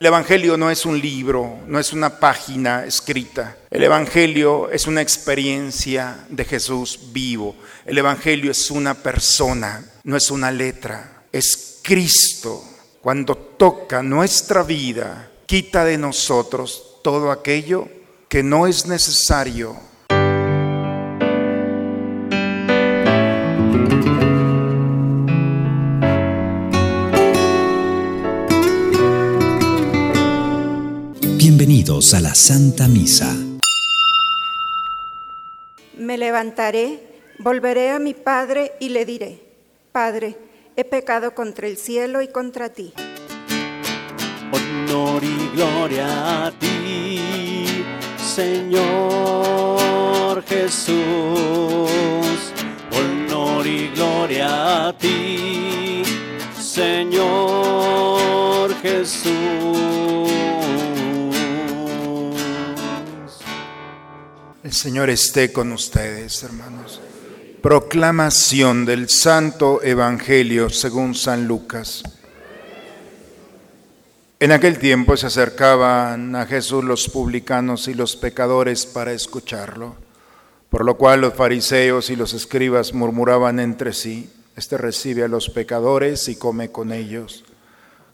El Evangelio no es un libro, no es una página escrita. El Evangelio es una experiencia de Jesús vivo. El Evangelio es una persona, no es una letra. Es Cristo. Cuando toca nuestra vida, quita de nosotros todo aquello que no es necesario Bienvenidos a la Santa Misa. Me levantaré, volveré a mi Padre y le diré, Padre, he pecado contra el cielo y contra ti. Honor y gloria a ti, Señor Jesús. Honor y gloria a ti, Señor Jesús. Señor esté con ustedes, hermanos. Proclamación del Santo Evangelio según San Lucas. En aquel tiempo se acercaban a Jesús los publicanos y los pecadores para escucharlo, por lo cual los fariseos y los escribas murmuraban entre sí, Este recibe a los pecadores y come con ellos.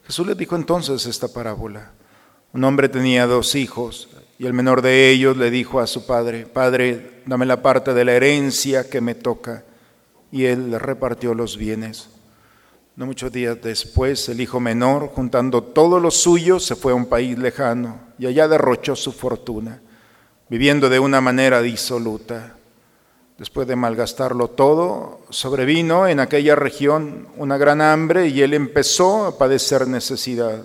Jesús les dijo entonces esta parábola. Un hombre tenía dos hijos y el menor de ellos le dijo a su padre, Padre, dame la parte de la herencia que me toca. Y él le repartió los bienes. No muchos días después, el hijo menor, juntando todo lo suyo, se fue a un país lejano y allá derrochó su fortuna, viviendo de una manera disoluta. Después de malgastarlo todo, sobrevino en aquella región una gran hambre y él empezó a padecer necesidad.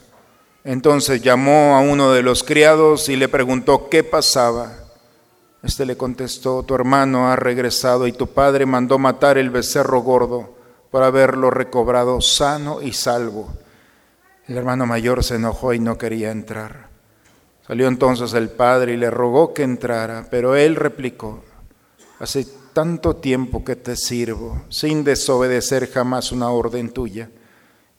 Entonces llamó a uno de los criados y le preguntó qué pasaba. Este le contestó, tu hermano ha regresado y tu padre mandó matar el becerro gordo para haberlo recobrado sano y salvo. El hermano mayor se enojó y no quería entrar. Salió entonces el padre y le rogó que entrara, pero él replicó, hace tanto tiempo que te sirvo, sin desobedecer jamás una orden tuya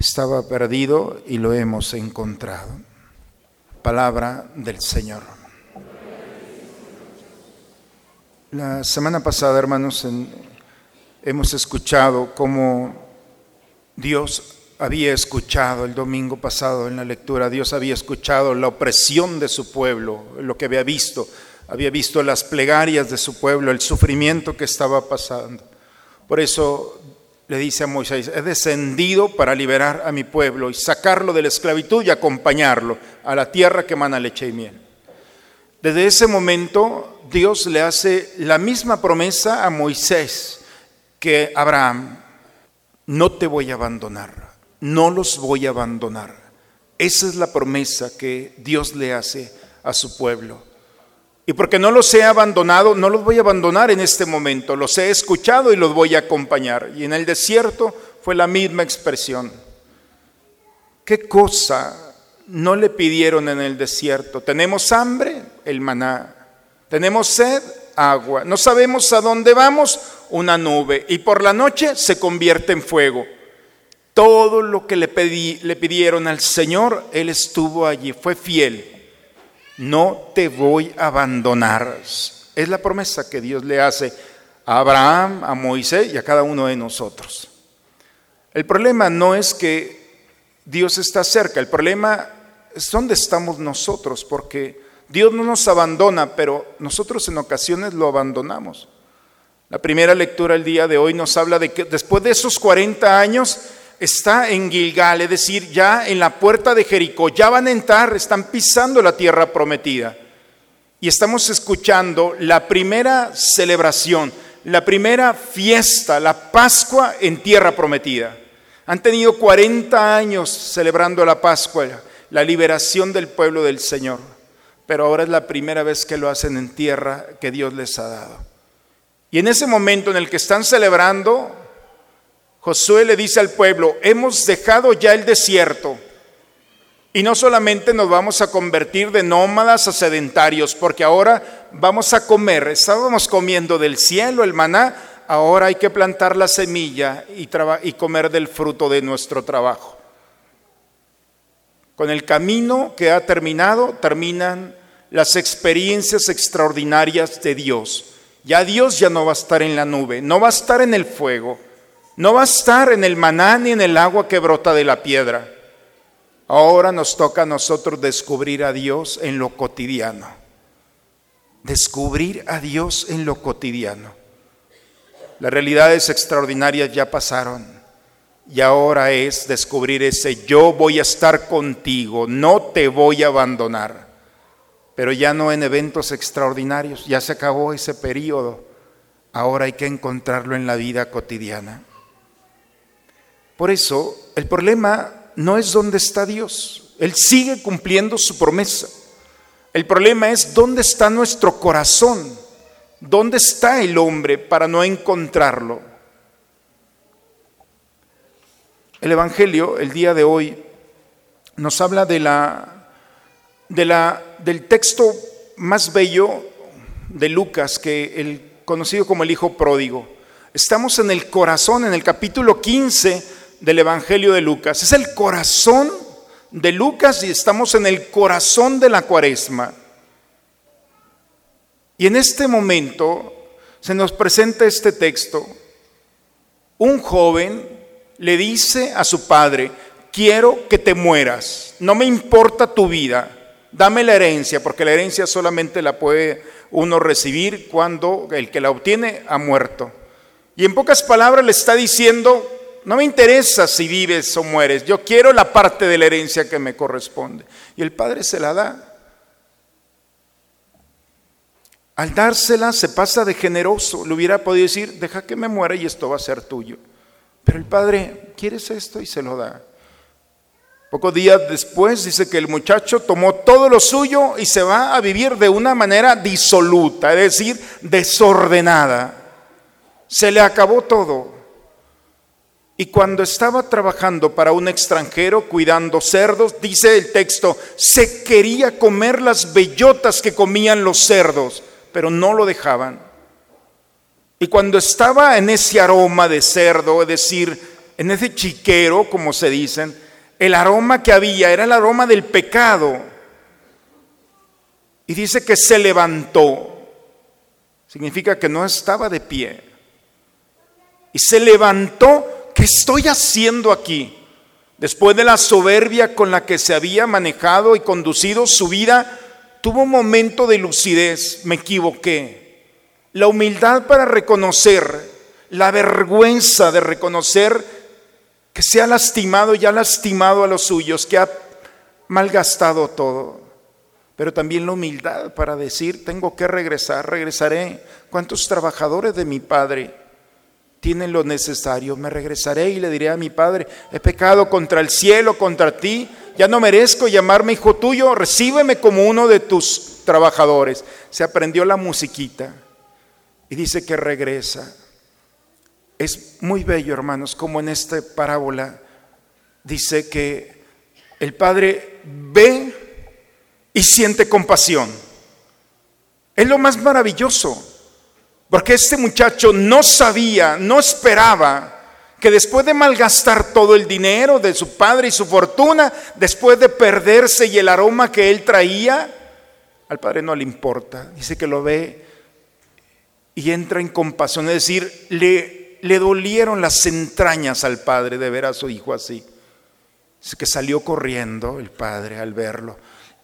estaba perdido y lo hemos encontrado. Palabra del Señor. La semana pasada, hermanos, hemos escuchado cómo Dios había escuchado el domingo pasado en la lectura, Dios había escuchado la opresión de su pueblo, lo que había visto, había visto las plegarias de su pueblo, el sufrimiento que estaba pasando. Por eso le dice a Moisés, he descendido para liberar a mi pueblo y sacarlo de la esclavitud y acompañarlo a la tierra que emana leche y miel. Desde ese momento Dios le hace la misma promesa a Moisés que Abraham. No te voy a abandonar, no los voy a abandonar. Esa es la promesa que Dios le hace a su pueblo. Y porque no los he abandonado, no los voy a abandonar en este momento. Los he escuchado y los voy a acompañar. Y en el desierto fue la misma expresión. ¿Qué cosa no le pidieron en el desierto? ¿Tenemos hambre? El maná. ¿Tenemos sed? Agua. ¿No sabemos a dónde vamos? Una nube. Y por la noche se convierte en fuego. Todo lo que le, pedí, le pidieron al Señor, Él estuvo allí, fue fiel no te voy a abandonar. Es la promesa que Dios le hace a Abraham, a Moisés y a cada uno de nosotros. El problema no es que Dios está cerca, el problema es dónde estamos nosotros, porque Dios no nos abandona, pero nosotros en ocasiones lo abandonamos. La primera lectura el día de hoy nos habla de que después de esos 40 años, está en Gilgal, es decir, ya en la puerta de Jericó, ya van a entrar, están pisando la tierra prometida. Y estamos escuchando la primera celebración, la primera fiesta, la Pascua en tierra prometida. Han tenido 40 años celebrando la Pascua, la liberación del pueblo del Señor, pero ahora es la primera vez que lo hacen en tierra que Dios les ha dado. Y en ese momento en el que están celebrando, Josué le dice al pueblo, hemos dejado ya el desierto y no solamente nos vamos a convertir de nómadas a sedentarios, porque ahora vamos a comer, estábamos comiendo del cielo el maná, ahora hay que plantar la semilla y, y comer del fruto de nuestro trabajo. Con el camino que ha terminado, terminan las experiencias extraordinarias de Dios. Ya Dios ya no va a estar en la nube, no va a estar en el fuego no va a estar en el maná ni en el agua que brota de la piedra. Ahora nos toca a nosotros descubrir a Dios en lo cotidiano. Descubrir a Dios en lo cotidiano. Las realidades extraordinarias ya pasaron y ahora es descubrir ese yo voy a estar contigo, no te voy a abandonar. Pero ya no en eventos extraordinarios, ya se acabó ese periodo. Ahora hay que encontrarlo en la vida cotidiana. Por eso, el problema no es dónde está Dios. Él sigue cumpliendo su promesa. El problema es dónde está nuestro corazón. ¿Dónde está el hombre para no encontrarlo? El Evangelio, el día de hoy, nos habla de la, de la, del texto más bello de Lucas, que el conocido como el Hijo Pródigo. Estamos en el corazón, en el capítulo 15 del Evangelio de Lucas. Es el corazón de Lucas y estamos en el corazón de la cuaresma. Y en este momento se nos presenta este texto. Un joven le dice a su padre, quiero que te mueras, no me importa tu vida, dame la herencia, porque la herencia solamente la puede uno recibir cuando el que la obtiene ha muerto. Y en pocas palabras le está diciendo, no me interesa si vives o mueres, yo quiero la parte de la herencia que me corresponde. Y el padre se la da. Al dársela se pasa de generoso. Le hubiera podido decir, deja que me muera y esto va a ser tuyo. Pero el padre, ¿quieres esto? Y se lo da. Pocos días después dice que el muchacho tomó todo lo suyo y se va a vivir de una manera disoluta, es decir, desordenada. Se le acabó todo. Y cuando estaba trabajando para un extranjero cuidando cerdos, dice el texto, se quería comer las bellotas que comían los cerdos, pero no lo dejaban. Y cuando estaba en ese aroma de cerdo, es decir, en ese chiquero, como se dicen, el aroma que había era el aroma del pecado. Y dice que se levantó. Significa que no estaba de pie. Y se levantó ¿qué estoy haciendo aquí? Después de la soberbia con la que se había manejado y conducido su vida, tuvo un momento de lucidez, me equivoqué. La humildad para reconocer, la vergüenza de reconocer que se ha lastimado y ha lastimado a los suyos, que ha malgastado todo. pero también la humildad para decir, tengo que regresar, regresaré. ¿Cuántos trabajadores de mi Padre tienen lo necesario? Me regresaré y le diré a mi Padre, he pecado contra el cielo, contra ti, ya no merezco llamarme hijo tuyo, recíbeme como uno de tus trabajadores. Se aprendió la musiquita y dice que regresa. Es muy bello, hermanos, como en esta parábola dice que el Padre ve y siente compasión. Es lo más maravilloso, porque este muchacho no sabía, no esperaba que después de malgastar todo el dinero de su padre y su fortuna, después de perderse y el aroma que él traía, al padre no le importa. Dice que lo ve y entra en compasión, es decir, le, dolieron las entrañas al padre de ver a su hijo así. Dice que salió corriendo el padre al verlo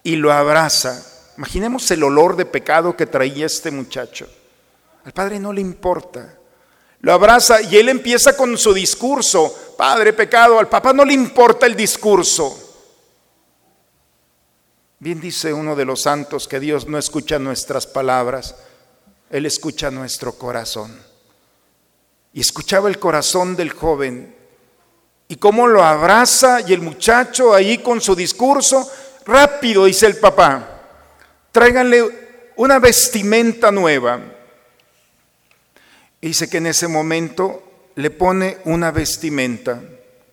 y lo abraza. Imaginemos el olor de pecado que traía este muchacho. Al padre no le importa. Lo abraza y él empieza con su discurso. Padre, pecado. Al papá no le importa el discurso. Bien dice uno de los santos que Dios no escucha nuestras palabras, Él escucha nuestro corazón. Y escuchaba el corazón del joven y cómo lo abraza y el muchacho ahí con su discurso Rápido, dice el papá, tráiganle una vestimenta nueva. Dice que en ese momento le pone una vestimenta,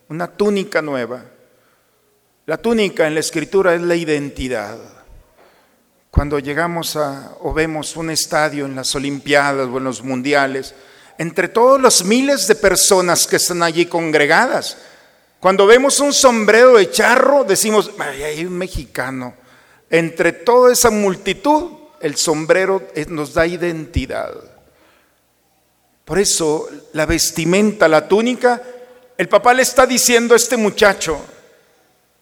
una túnica nueva. La túnica en la escritura es la identidad. Cuando llegamos a o vemos un estadio en las Olimpiadas o en los Mundiales, entre todos los miles de personas que están allí congregadas, cuando vemos un sombrero de charro, decimos, hay un mexicano. Entre toda esa multitud, el sombrero nos da identidad. Por eso, la vestimenta, la túnica, el papá le está diciendo a este muchacho,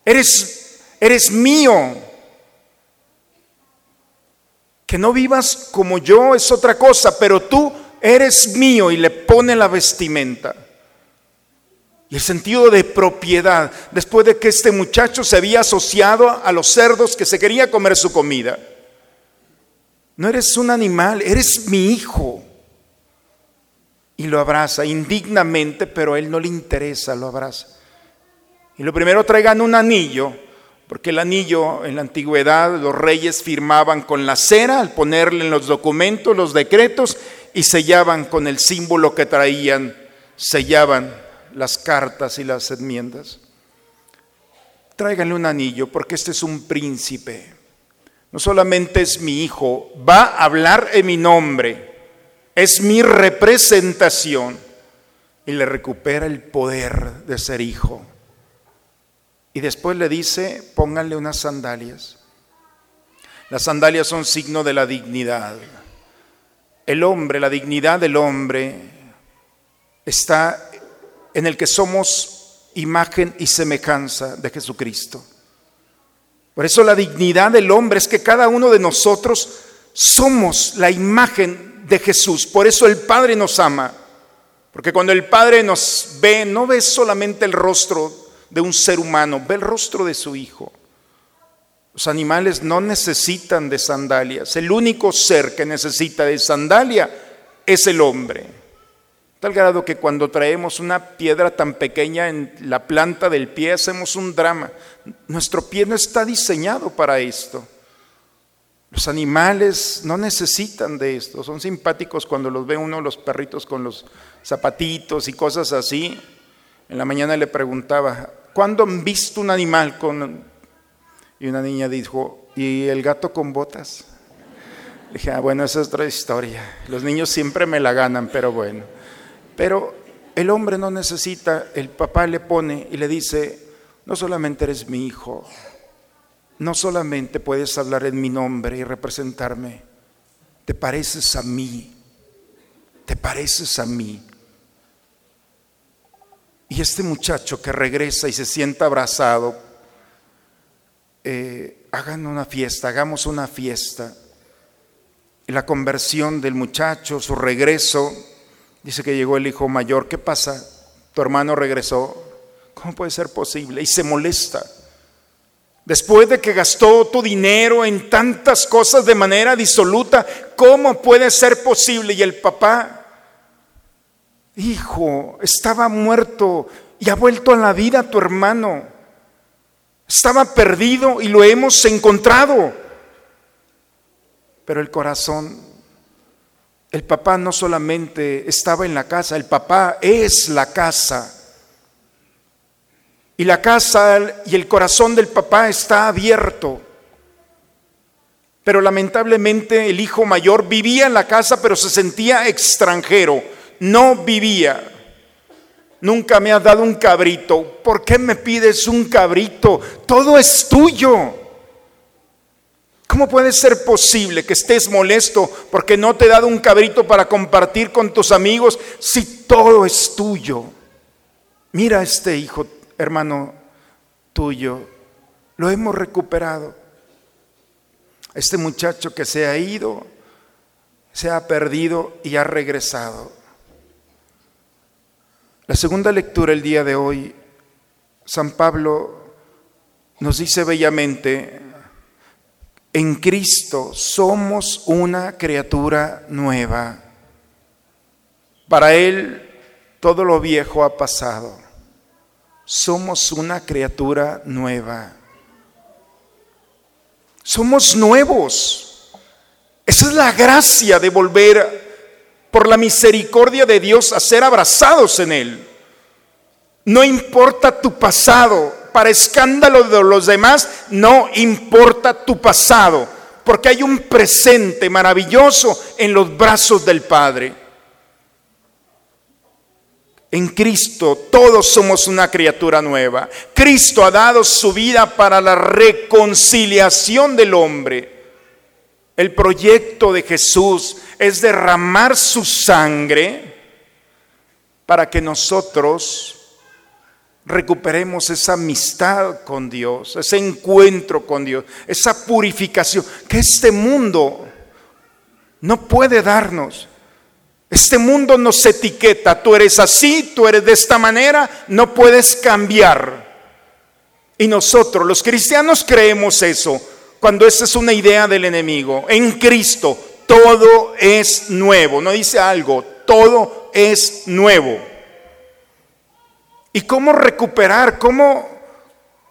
eres, eres mío. Que no vivas como yo es otra cosa, pero tú eres mío y le pone la vestimenta. Y el sentido de propiedad, después de que este muchacho se había asociado a los cerdos que se quería comer su comida. No eres un animal, eres mi hijo. Y lo abraza indignamente, pero a él no le interesa, lo abraza. Y lo primero traigan un anillo, porque el anillo en la antigüedad los reyes firmaban con la cera al ponerle en los documentos los decretos y sellaban con el símbolo que traían, sellaban las cartas y las enmiendas. Tráiganle un anillo porque este es un príncipe. No solamente es mi hijo, va a hablar en mi nombre. Es mi representación. Y le recupera el poder de ser hijo. Y después le dice, pónganle unas sandalias. Las sandalias son signo de la dignidad. El hombre, la dignidad del hombre está en el que somos imagen y semejanza de Jesucristo. Por eso la dignidad del hombre es que cada uno de nosotros somos la imagen de Jesús. Por eso el Padre nos ama. Porque cuando el Padre nos ve, no ve solamente el rostro de un ser humano, ve el rostro de su Hijo. Los animales no necesitan de sandalias. El único ser que necesita de sandalia es el hombre. Tal grado que cuando traemos una piedra tan pequeña en la planta del pie hacemos un drama. Nuestro pie no está diseñado para esto. Los animales no necesitan de esto. Son simpáticos cuando los ve uno, los perritos con los zapatitos y cosas así. En la mañana le preguntaba, ¿cuándo han visto un animal con... Y una niña dijo, ¿y el gato con botas? dije, ah, bueno, esa es otra historia. Los niños siempre me la ganan, pero bueno. Pero el hombre no necesita, el papá le pone y le dice, no solamente eres mi hijo, no solamente puedes hablar en mi nombre y representarme, te pareces a mí, te pareces a mí. Y este muchacho que regresa y se sienta abrazado, eh, hagan una fiesta, hagamos una fiesta. Y la conversión del muchacho, su regreso, Dice que llegó el hijo mayor. ¿Qué pasa? Tu hermano regresó. ¿Cómo puede ser posible? Y se molesta. Después de que gastó tu dinero en tantas cosas de manera disoluta, ¿cómo puede ser posible? Y el papá, hijo, estaba muerto y ha vuelto a la vida tu hermano. Estaba perdido y lo hemos encontrado. Pero el corazón, el papá no solamente estaba en la casa, el papá es la casa. Y la casa y el corazón del papá está abierto. Pero lamentablemente el hijo mayor vivía en la casa, pero se sentía extranjero. No vivía. Nunca me has dado un cabrito. ¿Por qué me pides un cabrito? Todo es tuyo. ¿Cómo puede ser posible que estés molesto porque no te he dado un cabrito para compartir con tus amigos si todo es tuyo? Mira a este hijo, hermano tuyo, lo hemos recuperado. Este muchacho que se ha ido, se ha perdido y ha regresado. La segunda lectura el día de hoy, San Pablo nos dice bellamente, en Cristo somos una criatura nueva. Para Él todo lo viejo ha pasado. Somos una criatura nueva. Somos nuevos. Esa es la gracia de volver por la misericordia de Dios a ser abrazados en Él. No importa tu pasado, para escándalo de los demás, no importa tu pasado, porque hay un presente maravilloso en los brazos del Padre. En Cristo todos somos una criatura nueva. Cristo ha dado su vida para la reconciliación del hombre. El proyecto de Jesús es derramar su sangre para que nosotros recuperemos esa amistad con Dios, ese encuentro con Dios, esa purificación que este mundo no puede darnos. Este mundo nos etiqueta, tú eres así, tú eres de esta manera, no puedes cambiar. Y nosotros, los cristianos, creemos eso, cuando esa es una idea del enemigo. En Cristo todo es nuevo, no dice algo, todo es nuevo. ¿Y cómo recuperar? ¿Cómo,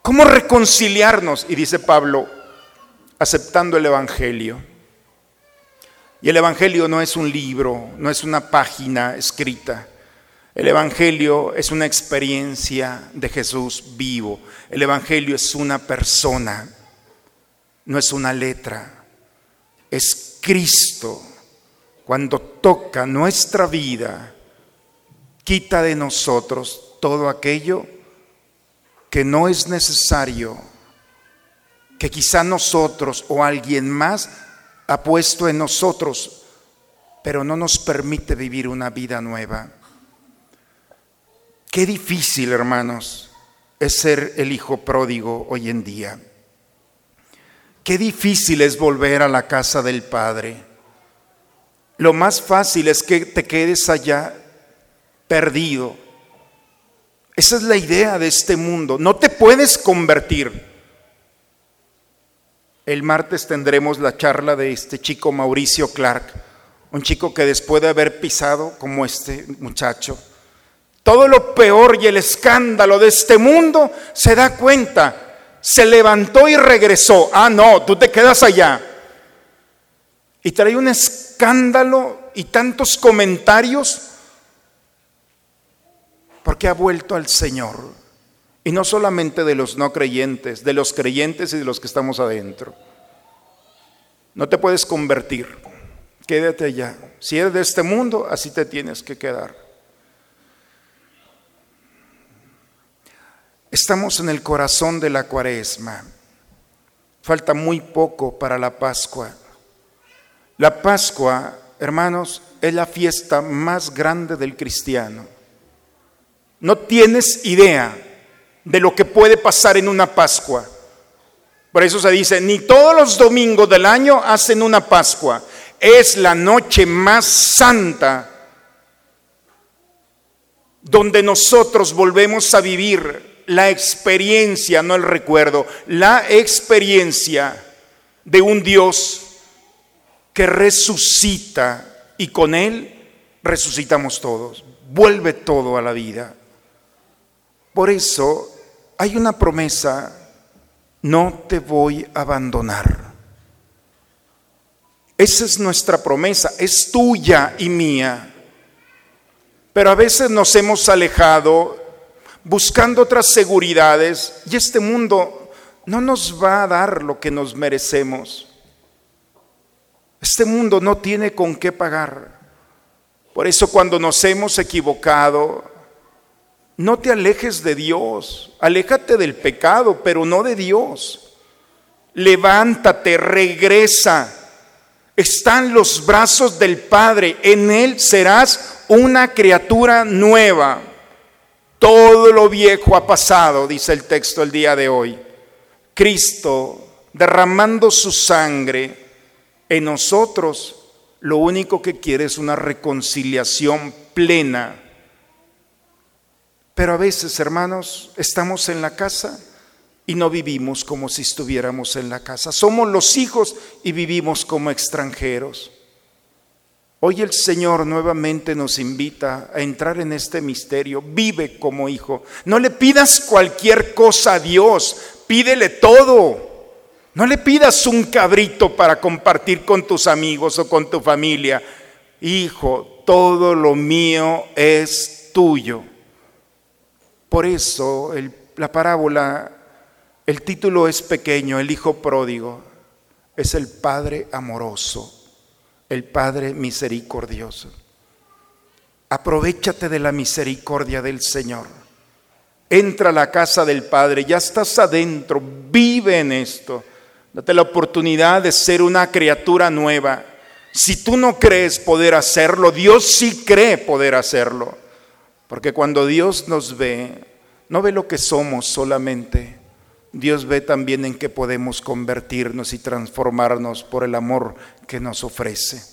cómo reconciliarnos? Y dice Pablo, aceptando el Evangelio. Y el Evangelio no es un libro, no es una página escrita. El Evangelio es una experiencia de Jesús vivo. El Evangelio es una persona, no es una letra. Es Cristo. Cuando toca nuestra vida, quita de nosotros todo aquello que no es necesario, que quizá nosotros o alguien más ha puesto en nosotros, pero no nos permite vivir una vida nueva. Qué difícil, hermanos, es ser el hijo pródigo hoy en día. Qué difícil es volver a la casa del Padre. Lo más fácil es que te quedes allá perdido, esa es la idea de este mundo. No te puedes convertir. El martes tendremos la charla de este chico Mauricio Clark, un chico que después de haber pisado como este muchacho, todo lo peor y el escándalo de este mundo, se da cuenta, se levantó y regresó. Ah, no, tú te quedas allá. Y trae un escándalo y tantos comentarios porque ha vuelto al Señor. Y no solamente de los no creyentes, de los creyentes y de los que estamos adentro. No te puedes convertir. Quédate allá. Si eres de este mundo, así te tienes que quedar. Estamos en el corazón de la cuaresma. Falta muy poco para la Pascua. La Pascua, hermanos, es la fiesta más grande del cristiano. No tienes idea de lo que puede pasar en una Pascua. Por eso se dice, ni todos los domingos del año hacen una Pascua. Es la noche más santa donde nosotros volvemos a vivir la experiencia, no el recuerdo, la experiencia de un Dios que resucita y con Él resucitamos todos, vuelve todo a la vida. Por eso hay una promesa, no te voy a abandonar. Esa es nuestra promesa, es tuya y mía. Pero a veces nos hemos alejado buscando otras seguridades y este mundo no nos va a dar lo que nos merecemos. Este mundo no tiene con qué pagar. Por eso cuando nos hemos equivocado, no te alejes de Dios, aléjate del pecado, pero no de Dios. Levántate, regresa. Están los brazos del Padre, en Él serás una criatura nueva. Todo lo viejo ha pasado, dice el texto el día de hoy. Cristo derramando su sangre en nosotros, lo único que quiere es una reconciliación plena. Pero a veces, hermanos, estamos en la casa y no vivimos como si estuviéramos en la casa. Somos los hijos y vivimos como extranjeros. Hoy el Señor nuevamente nos invita a entrar en este misterio. Vive como hijo. No le pidas cualquier cosa a Dios, pídele todo. No le pidas un cabrito para compartir con tus amigos o con tu familia. Hijo, todo lo mío es tuyo. Por eso la parábola, el título es pequeño, el hijo pródigo, es el Padre amoroso el Padre misericordioso. Aprovechate de la misericordia del Señor. Entra a la casa del Padre, ya estás adentro, vive en esto. Date la oportunidad de ser una criatura nueva. Si tú no crees poder hacerlo, Dios sí cree poder hacerlo. Porque cuando Dios nos ve, no ve lo que somos solamente, Dios ve también en qué podemos convertirnos y transformarnos por el amor que nos ofrece.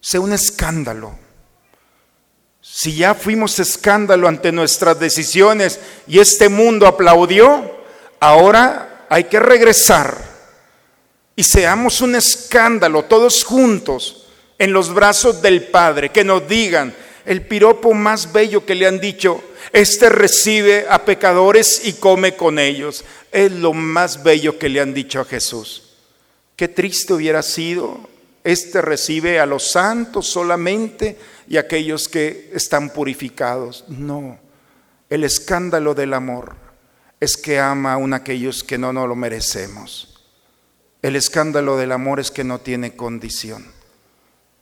Sea un escándalo. Si ya fuimos escándalo ante nuestras decisiones y este mundo aplaudió, ahora hay que regresar y seamos un escándalo todos juntos en los brazos del Padre, que nos digan el piropo más bello que le han dicho, este recibe a pecadores y come con ellos. Es lo más bello que le han dicho a Jesús. Qué triste hubiera sido. Este recibe a los santos solamente y a aquellos que están purificados. No, el escándalo del amor es que ama a aquellos que no nos lo merecemos. El escándalo del amor es que no tiene condición.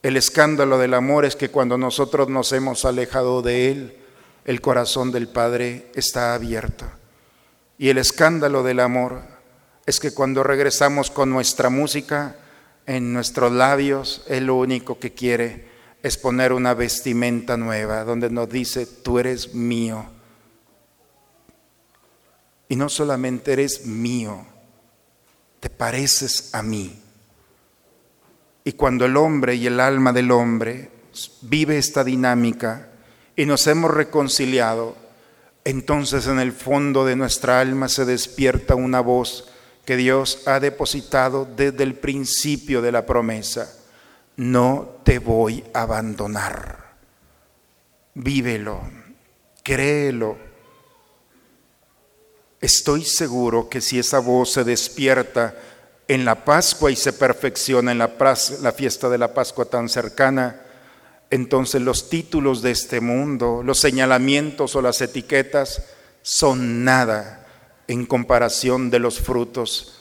El escándalo del amor es que cuando nosotros nos hemos alejado de Él, el corazón del Padre está abierto. Y el escándalo del amor es que cuando regresamos con nuestra música en nuestros labios, Él lo único que quiere es poner una vestimenta nueva donde nos dice, tú eres mío. Y no solamente eres mío, te pareces a mí. Y cuando el hombre y el alma del hombre vive esta dinámica, y nos hemos reconciliado, entonces en el fondo de nuestra alma se despierta una voz que Dios ha depositado desde el principio de la promesa. No te voy a abandonar. Vívelo, créelo. Estoy seguro que si esa voz se despierta en la Pascua y se perfecciona en la, la fiesta de la Pascua tan cercana, entonces los títulos de este mundo, los señalamientos o las etiquetas son nada en comparación de los frutos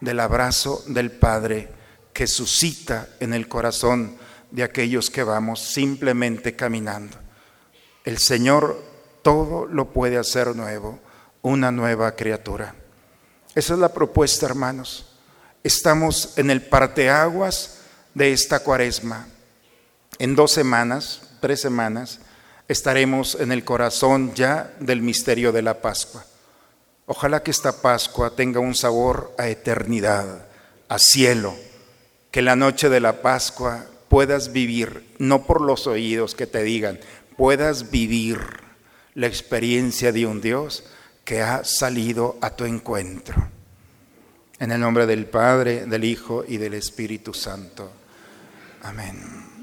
del abrazo del Padre que suscita en el corazón de aquellos que vamos simplemente caminando. El Señor todo lo puede hacer nuevo, una nueva criatura. Esa es la propuesta, hermanos. Estamos en el parteaguas de esta cuaresma en dos semanas, tres semanas, estaremos en el corazón ya del misterio de la Pascua. Ojalá que esta Pascua tenga un sabor a eternidad, a cielo, que la noche de la Pascua puedas vivir, no por los oídos que te digan, puedas vivir la experiencia de un Dios que ha salido a tu encuentro. En el nombre del Padre, del Hijo y del Espíritu Santo. Amén.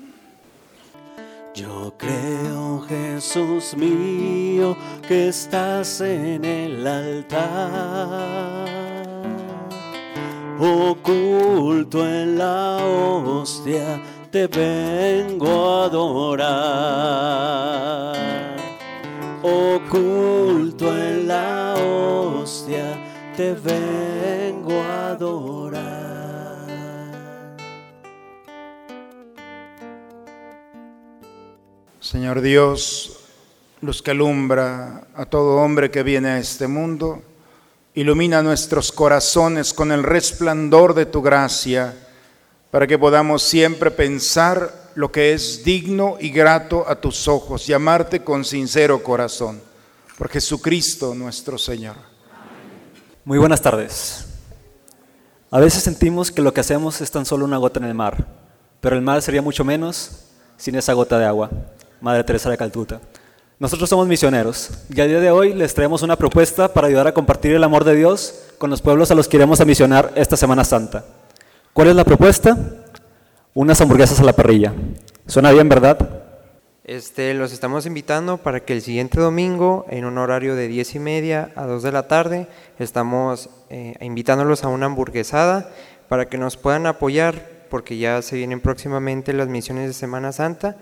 Yo creo, Jesús mío, que estás en el altar, oculto en la hostia, te vengo a adorar. Oculto en la hostia, te vengo a adorar. Señor Dios, luz que alumbra a todo hombre que viene a este mundo, ilumina nuestros corazones con el resplandor de tu gracia, para que podamos siempre pensar lo que es digno y grato a tus ojos y amarte con sincero corazón. Por Jesucristo nuestro Señor. Muy buenas tardes. A veces sentimos que lo que hacemos es tan solo una gota en el mar, pero el mar sería mucho menos sin esa gota de agua. Madre Teresa de Calcuta. Nosotros somos misioneros y a día de hoy les traemos una propuesta para ayudar a compartir el amor de Dios con los pueblos a los que iremos a misionar esta Semana Santa. ¿Cuál es la propuesta? Unas hamburguesas a la parrilla. ¿Suena bien, verdad? Este, los estamos invitando para que el siguiente domingo, en un horario de 10 y media a 2 de la tarde, estamos eh, invitándolos a una hamburguesada para que nos puedan apoyar, porque ya se vienen próximamente las misiones de Semana Santa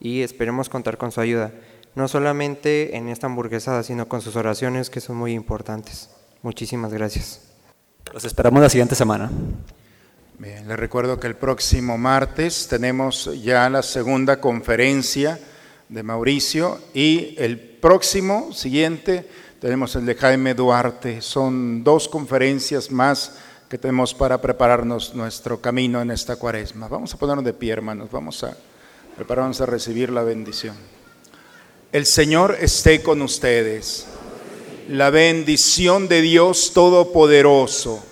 y esperemos contar con su ayuda, no solamente en esta hamburguesada, sino con sus oraciones que son muy importantes. Muchísimas gracias. Los esperamos la siguiente semana. Bien, les recuerdo que el próximo martes tenemos ya la segunda conferencia de Mauricio y el próximo siguiente tenemos el de Jaime Duarte. Son dos conferencias más que tenemos para prepararnos nuestro camino en esta cuaresma. Vamos a ponernos de pie, hermanos. Vamos a prepararnos a recibir la bendición. El Señor esté con ustedes. La bendición de Dios Todopoderoso,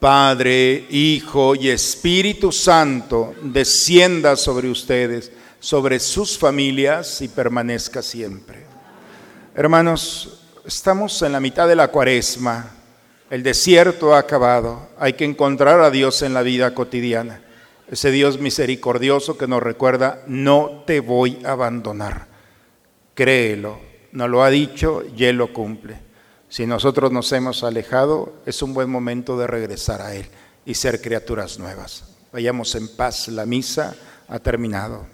Padre, Hijo y Espíritu Santo, descienda sobre ustedes, sobre sus familias y permanezca siempre. Hermanos, estamos en la mitad de la cuaresma. El desierto ha acabado. Hay que encontrar a Dios en la vida cotidiana ese Dios misericordioso que nos recuerda, no te voy a abandonar. Créelo, nos lo ha dicho y Él lo cumple. Si nosotros nos hemos alejado, es un buen momento de regresar a Él y ser criaturas nuevas. Vayamos en paz, la misa ha terminado.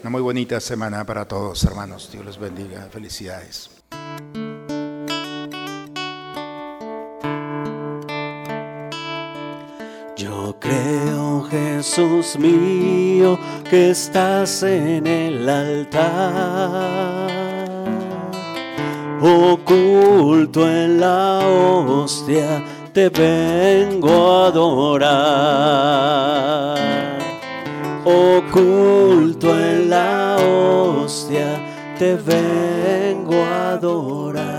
Una muy bonita semana para todos, hermanos. Dios los bendiga. Felicidades. Yo creo, Jesús mío, que estás en el altar, oculto en la hostia, te vengo a adorar. Oculto en la hostia, te vengo a adorar.